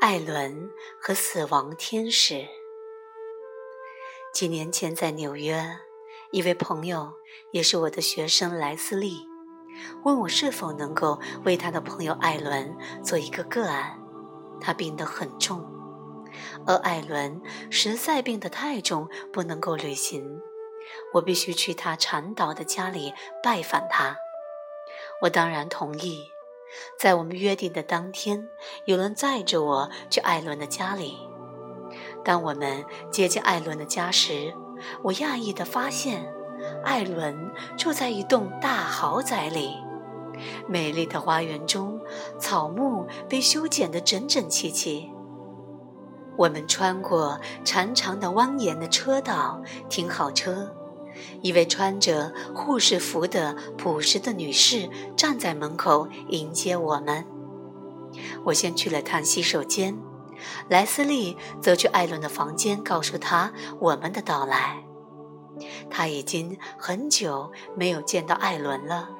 艾伦和死亡天使。几年前在纽约，一位朋友，也是我的学生莱斯利，问我是否能够为他的朋友艾伦做一个个案。他病得很重，而艾伦实在病得太重，不能够旅行。我必须去他缠岛的家里拜访他。我当然同意。在我们约定的当天，有人载着我去艾伦的家里。当我们接近艾伦的家时，我讶异地发现，艾伦住在一栋大豪宅里。美丽的花园中，草木被修剪得整整齐齐。我们穿过长长的蜿蜒的车道，停好车。一位穿着护士服的朴实的女士站在门口迎接我们。我先去了趟洗手间，莱斯利则去艾伦的房间，告诉他我们的到来。他已经很久没有见到艾伦了，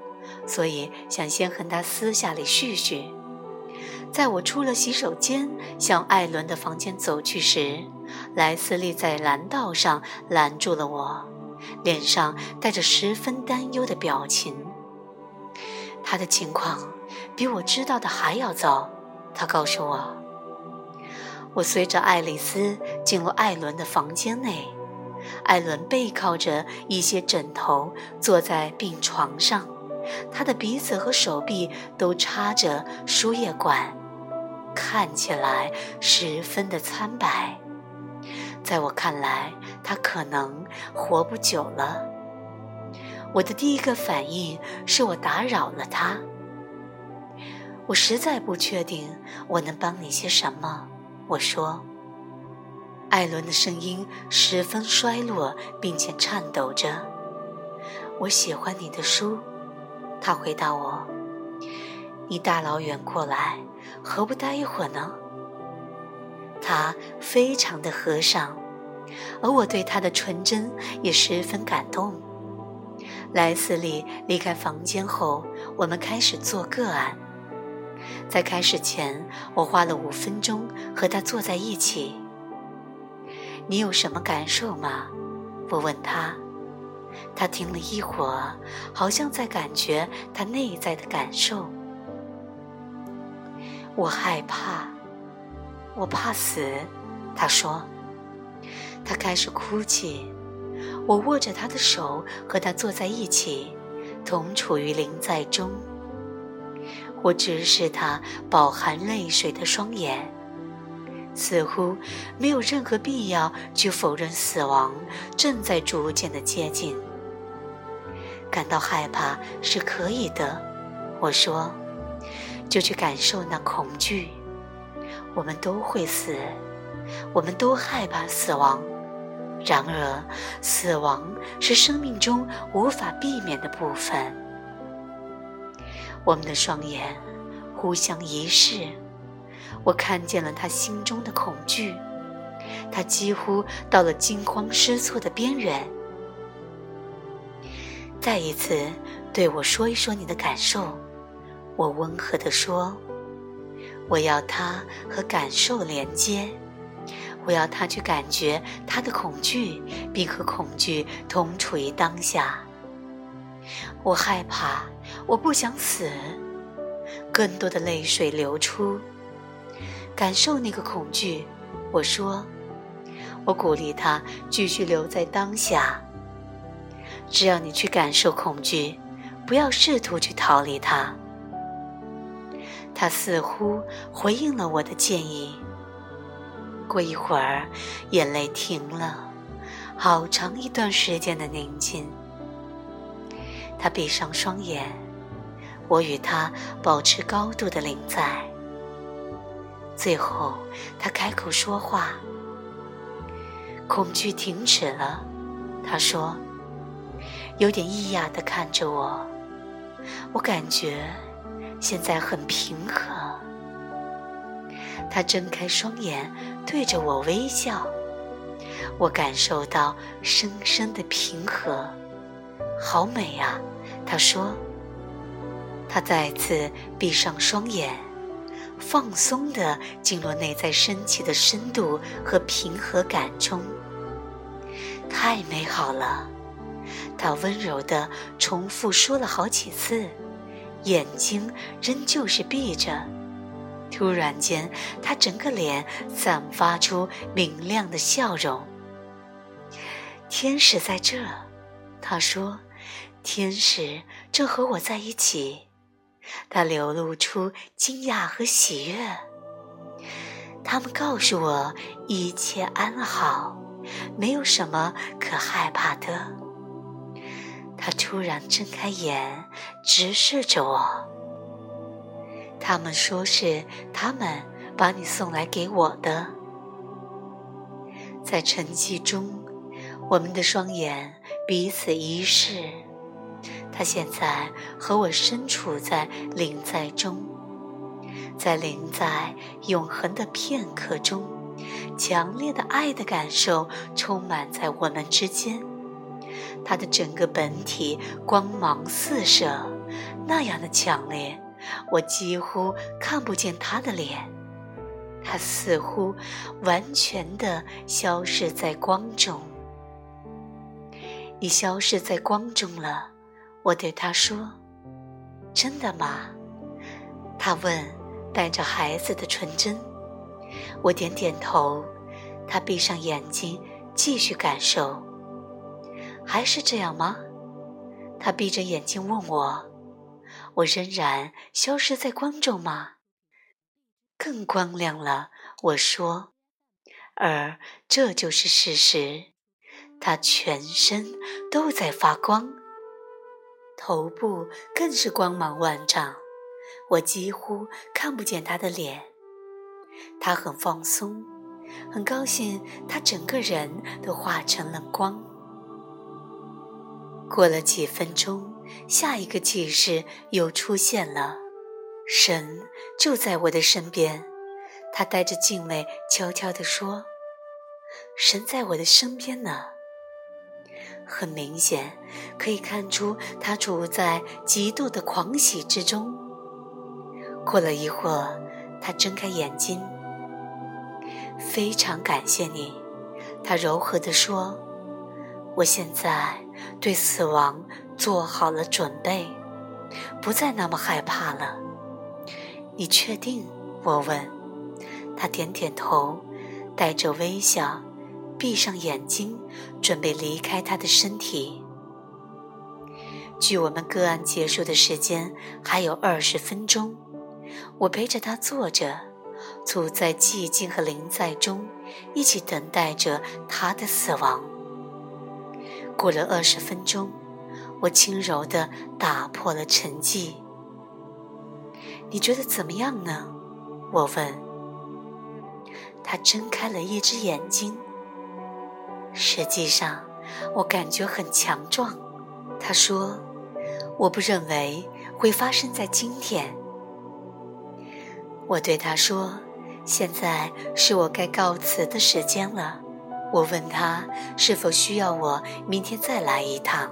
所以想先和他私下里叙叙。在我出了洗手间，向艾伦的房间走去时，莱斯利在拦道上拦住了我。脸上带着十分担忧的表情。他的情况比我知道的还要糟。他告诉我，我随着爱丽丝进入艾伦的房间内。艾伦背靠着一些枕头，坐在病床上。他的鼻子和手臂都插着输液管，看起来十分的苍白。在我看来，他可能活不久了。我的第一个反应是我打扰了他。我实在不确定我能帮你些什么。我说。艾伦的声音十分衰落，并且颤抖着。我喜欢你的书，他回答我。你大老远过来，何不待一会儿呢？他非常的和善，而我对他的纯真也十分感动。莱斯利离开房间后，我们开始做个案。在开始前，我花了五分钟和他坐在一起。你有什么感受吗？我问他。他听了一会儿，好像在感觉他内在的感受。我害怕。我怕死，他说。他开始哭泣。我握着他的手，和他坐在一起，同处于临在中。我直视他饱含泪水的双眼，似乎没有任何必要去否认死亡正在逐渐的接近。感到害怕是可以的，我说，就去感受那恐惧。我们都会死，我们都害怕死亡。然而，死亡是生命中无法避免的部分。我们的双眼互相一视，我看见了他心中的恐惧，他几乎到了惊慌失措的边缘。再一次对我说一说你的感受，我温和地说。我要他和感受连接，我要他去感觉他的恐惧，并和恐惧同处于当下。我害怕，我不想死，更多的泪水流出，感受那个恐惧。我说，我鼓励他继续留在当下。只要你去感受恐惧，不要试图去逃离它。他似乎回应了我的建议。过一会儿，眼泪停了，好长一段时间的宁静。他闭上双眼，我与他保持高度的临在。最后，他开口说话。恐惧停止了，他说，有点异样的看着我。我感觉。现在很平和。他睁开双眼，对着我微笑。我感受到深深的平和，好美啊！他说。他再次闭上双眼，放松地进入内在升起的深度和平和感中。太美好了，他温柔地重复说了好几次，眼睛仍旧是闭着。突然间，他整个脸散发出明亮的笑容。天使在这，他说：“天使正和我在一起。”他流露出惊讶和喜悦。他们告诉我一切安好，没有什么可害怕的。他突然睁开眼，直视着我。他们说是他们把你送来给我的。在沉寂中，我们的双眼彼此一视。他现在和我身处在灵在中，在灵在永恒的片刻中，强烈的爱的感受充满在我们之间。他的整个本体光芒四射，那样的强烈，我几乎看不见他的脸。他似乎完全的消失在光中。你消失在光中了。我对他说：“真的吗？”他问，带着孩子的纯真。我点点头。他闭上眼睛，继续感受。还是这样吗？他闭着眼睛问我：“我仍然消失在光中吗？”更光亮了，我说。而这就是事实。他全身都在发光。头部更是光芒万丈，我几乎看不见他的脸。他很放松，很高兴，他整个人都化成了光。过了几分钟，下一个启示又出现了，神就在我的身边。他带着敬畏，悄悄地说：“神在我的身边呢。”很明显，可以看出他处在极度的狂喜之中。过了一会儿，他睁开眼睛。非常感谢你，他柔和地说：“我现在对死亡做好了准备，不再那么害怕了。”你确定？我问。他点点头，带着微笑。闭上眼睛，准备离开他的身体。距我们个案结束的时间还有二十分钟，我陪着他坐着，处在寂静和临在中，一起等待着他的死亡。过了二十分钟，我轻柔地打破了沉寂。你觉得怎么样呢？我问。他睁开了一只眼睛。实际上，我感觉很强壮。他说：“我不认为会发生在今天。”我对他说：“现在是我该告辞的时间了。”我问他是否需要我明天再来一趟。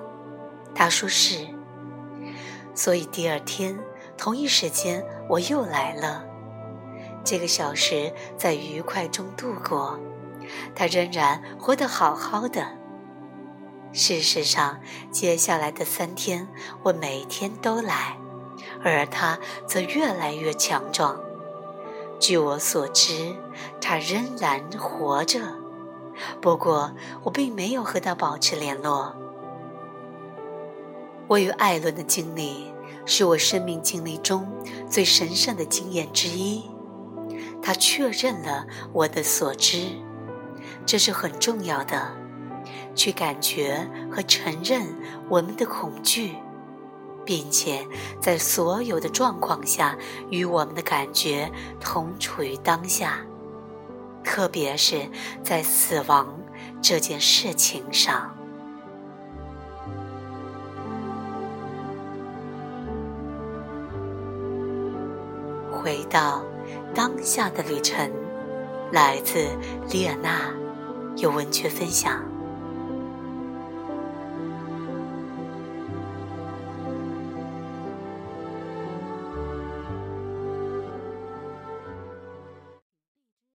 他说是。所以第二天同一时间我又来了。这个小时在愉快中度过。他仍然活得好好的。事实上，接下来的三天，我每天都来，而他则越来越强壮。据我所知，他仍然活着，不过我并没有和他保持联络。我与艾伦的经历是我生命经历中最神圣的经验之一。他确认了我的所知。这是很重要的，去感觉和承认我们的恐惧，并且在所有的状况下与我们的感觉同处于当下，特别是在死亡这件事情上。回到当下的旅程，来自丽尔娜。有文学分享。